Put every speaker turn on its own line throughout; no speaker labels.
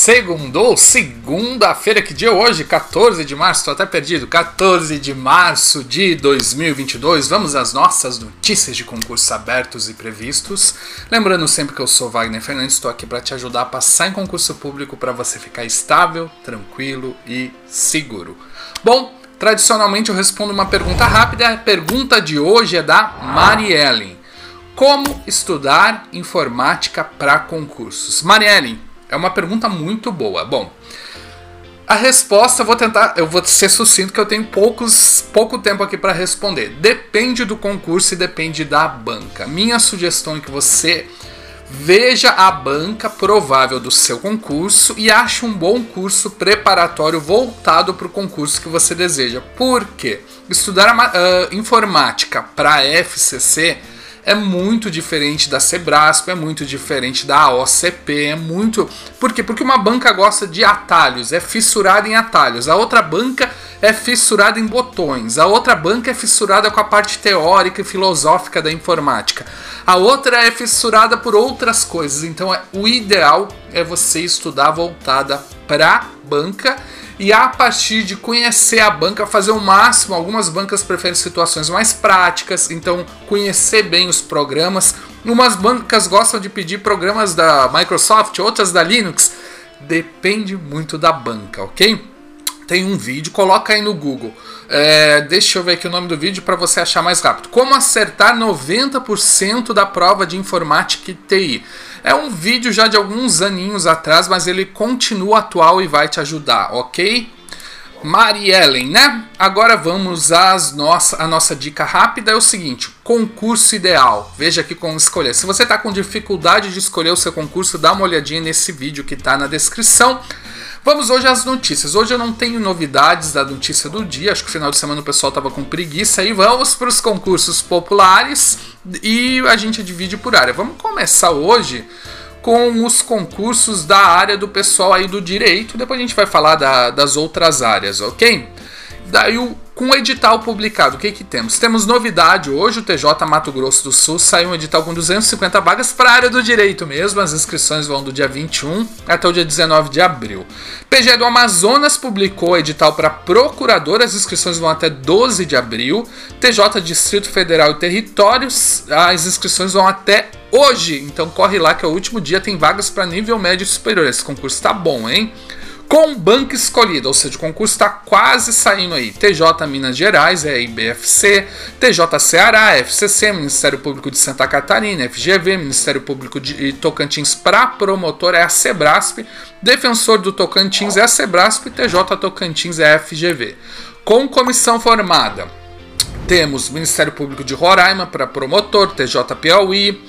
Segundou, segunda-feira, que dia é hoje? 14 de março, tô até perdido. 14 de março de 2022. Vamos às nossas notícias de concursos abertos e previstos. Lembrando sempre que eu sou Wagner Fernandes, estou aqui para te ajudar a passar em concurso público para você ficar estável, tranquilo e seguro. Bom, tradicionalmente eu respondo uma pergunta rápida. A pergunta de hoje é da Mariellen. Como estudar informática para concursos? Mariellen, é uma pergunta muito boa. Bom, a resposta eu vou tentar, eu vou ser sucinto que eu tenho poucos, pouco tempo aqui para responder. Depende do concurso e depende da banca. Minha sugestão é que você veja a banca provável do seu concurso e ache um bom curso preparatório voltado para o concurso que você deseja. Por quê? Estudar uh, informática para FCC é muito diferente da Sebrasp, é muito diferente da OCP, é muito. Por quê? Porque uma banca gosta de atalhos, é fissurada em atalhos. A outra banca é fissurada em botões. A outra banca é fissurada com a parte teórica e filosófica da informática. A outra é fissurada por outras coisas. Então, é, o ideal é você estudar voltada para banca e a partir de conhecer a banca, fazer o máximo. Algumas bancas preferem situações mais práticas, então conhecer bem os programas. Umas bancas gostam de pedir programas da Microsoft, outras da Linux. Depende muito da banca, ok? Tem um vídeo, coloca aí no Google. É, deixa eu ver aqui o nome do vídeo para você achar mais rápido. Como acertar 90% da prova de informática e TI. É um vídeo já de alguns aninhos atrás, mas ele continua atual e vai te ajudar, ok? Mariellen, né? Agora vamos às nossa, a nossa dica rápida é o seguinte: concurso ideal. Veja aqui como escolher. Se você está com dificuldade de escolher o seu concurso, dá uma olhadinha nesse vídeo que está na descrição. Vamos hoje às notícias. Hoje eu não tenho novidades da notícia do dia. Acho que final de semana o pessoal estava com preguiça. E vamos para os concursos populares e a gente divide por área. Vamos começar hoje com os concursos da área do pessoal aí do direito. Depois a gente vai falar da, das outras áreas, ok? Daí o com o edital publicado, o que, que temos? Temos novidade hoje, o TJ Mato Grosso do Sul saiu um edital com 250 vagas para a área do direito mesmo. As inscrições vão do dia 21 até o dia 19 de abril. PGE do Amazonas publicou edital para procurador, as inscrições vão até 12 de abril. TJ Distrito Federal e Territórios, as inscrições vão até hoje. Então corre lá que é o último dia, tem vagas para nível médio superior. Esse concurso tá bom, hein? Com banca escolhida, ou seja, o concurso está quase saindo aí. TJ Minas Gerais, é IBFC, TJ Ceará, FCC, Ministério Público de Santa Catarina, FGV, Ministério Público de Tocantins para promotor é a Sebrasp, Defensor do Tocantins é a Sebrasp TJ Tocantins é a FGV. Com comissão formada, temos Ministério Público de Roraima para promotor, TJ Piauí,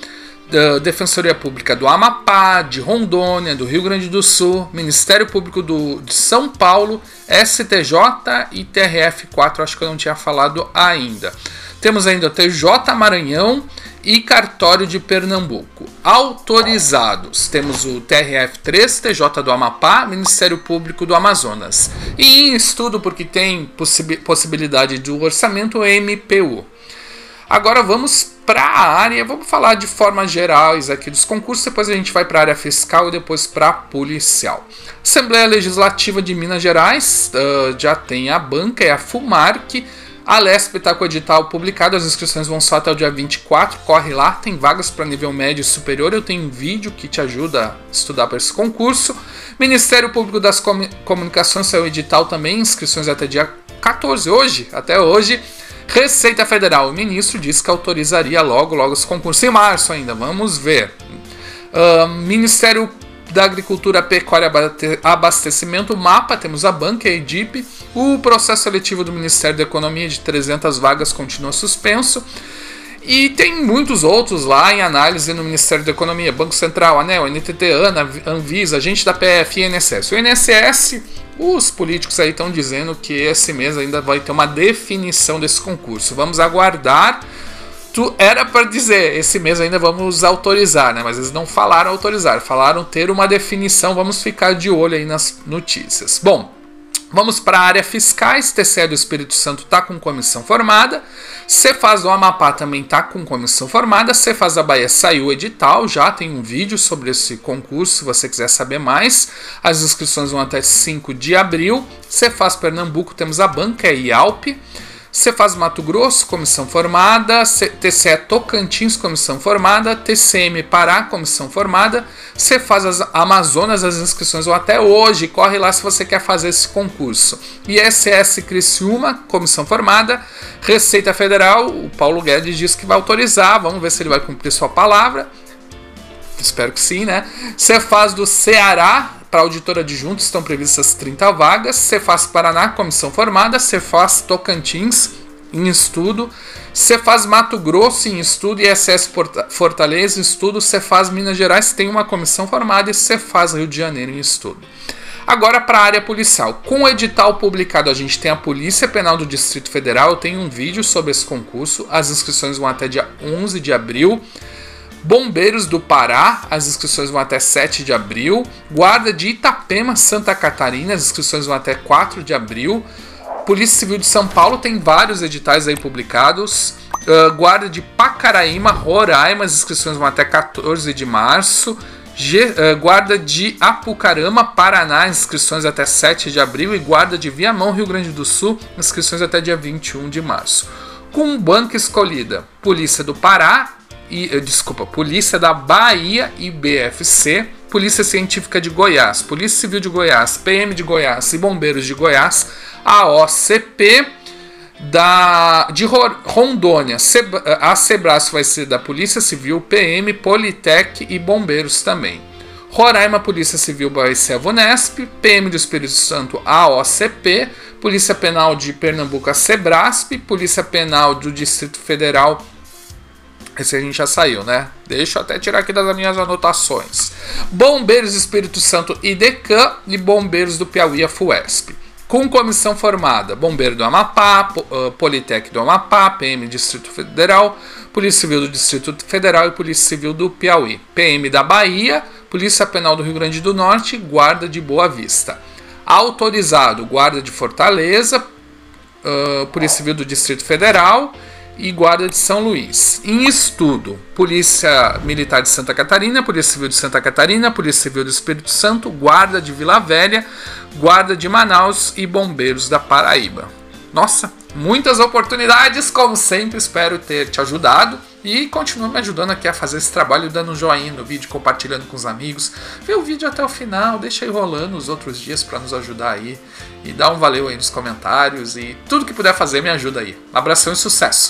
da Defensoria Pública do Amapá, de Rondônia, do Rio Grande do Sul, Ministério Público do, de São Paulo, STJ e TRF4, acho que eu não tinha falado ainda. Temos ainda o TJ Maranhão e Cartório de Pernambuco. Autorizados, temos o TRF3, TJ do Amapá, Ministério Público do Amazonas. E em estudo, porque tem possibilidade do orçamento, MPU. Agora vamos para a área, vamos falar de formas gerais aqui dos concursos, depois a gente vai para a área fiscal e depois para a policial. Assembleia Legislativa de Minas Gerais, uh, já tem a banca, é a FUMARC, a LESP está com o edital publicado, as inscrições vão só até o dia 24, corre lá, tem vagas para nível médio e superior, eu tenho um vídeo que te ajuda a estudar para esse concurso. Ministério Público das Comunicações saiu o edital também, inscrições até dia 14, hoje, até hoje. Receita Federal, o ministro disse que autorizaria logo, logo esse concurso em março ainda. Vamos ver. Uh, Ministério da Agricultura, Pecuária Abastecimento, MAPA, temos a banca, a EDIP. O processo seletivo do Ministério da Economia de 300 vagas continua suspenso. E tem muitos outros lá em análise no Ministério da Economia, Banco Central, ANEL, NTT, ANA, Anvisa, agente da PF e INSS. O INSS os políticos aí estão dizendo que esse mês ainda vai ter uma definição desse concurso. Vamos aguardar. Tu era para dizer, esse mês ainda vamos autorizar, né? Mas eles não falaram autorizar, falaram ter uma definição. Vamos ficar de olho aí nas notícias. Bom, Vamos para a área fiscais. TCE do Espírito Santo está com comissão formada. Cefaz do Amapá também está com comissão formada. Cefaz da Bahia saiu o edital. Já tem um vídeo sobre esse concurso, se você quiser saber mais. As inscrições vão até 5 de abril. Cefaz Pernambuco temos a banca e Alp. Cefaz Mato Grosso, comissão formada, TCE Tocantins, comissão formada, TCM Pará, comissão formada, Cefaz Amazonas, as inscrições vão até hoje, corre lá se você quer fazer esse concurso. ISS Criciúma, comissão formada, Receita Federal, o Paulo Guedes diz que vai autorizar, vamos ver se ele vai cumprir sua palavra. Espero que sim, né? Cefaz do Ceará, para auditor adjunto estão previstas 30 vagas. Cefaz Paraná, comissão formada. Cefaz Tocantins, em estudo. Cefaz Mato Grosso, em estudo. ISS Fortaleza, em estudo. Cefaz Minas Gerais tem uma comissão formada. E Cefaz Rio de Janeiro, em estudo. Agora para a área policial. Com o edital publicado, a gente tem a Polícia Penal do Distrito Federal. Eu tenho um vídeo sobre esse concurso. As inscrições vão até dia 11 de abril. Bombeiros do Pará, as inscrições vão até 7 de abril. Guarda de Itapema, Santa Catarina, as inscrições vão até 4 de abril. Polícia Civil de São Paulo tem vários editais aí publicados. Uh, Guarda de Pacaraíma, Roraima, as inscrições vão até 14 de março. G, uh, Guarda de Apucarama, Paraná, inscrições até 7 de abril. E Guarda de Viamão, Rio Grande do Sul, inscrições até dia 21 de março. Com banca escolhida, Polícia do Pará, e, eh, desculpa, Polícia da Bahia e BFC, Polícia Científica de Goiás, Polícia Civil de Goiás, PM de Goiás e Bombeiros de Goiás, a OCP da, de Rondônia, a Sebras vai ser da Polícia Civil, PM, Politec e Bombeiros também. Roraima, Polícia Civil vai ser a VUNESP, PM do Espírito Santo, a OCP, Polícia Penal de Pernambuco, a Sebrasp, Polícia Penal do Distrito Federal, esse a gente já saiu, né? Deixa eu até tirar aqui das minhas anotações. Bombeiros Espírito Santo IDECAM e Bombeiros do Piauí FUESP. Com comissão formada, Bombeiro do Amapá, uh, Politec do Amapá, PM Distrito Federal, Polícia Civil do Distrito Federal e Polícia Civil do Piauí. PM da Bahia, Polícia Penal do Rio Grande do Norte, Guarda de Boa Vista. Autorizado, Guarda de Fortaleza, uh, Polícia Civil do Distrito Federal e Guarda de São Luís. Em estudo, Polícia Militar de Santa Catarina, Polícia Civil de Santa Catarina, Polícia Civil do Espírito Santo, Guarda de Vila Velha, Guarda de Manaus e Bombeiros da Paraíba. Nossa, muitas oportunidades, como sempre, espero ter te ajudado e continue me ajudando aqui a fazer esse trabalho, dando um joinha no vídeo, compartilhando com os amigos. Vê o vídeo até o final, deixa aí rolando os outros dias para nos ajudar aí e dá um valeu aí nos comentários e tudo que puder fazer me ajuda aí. abração e sucesso!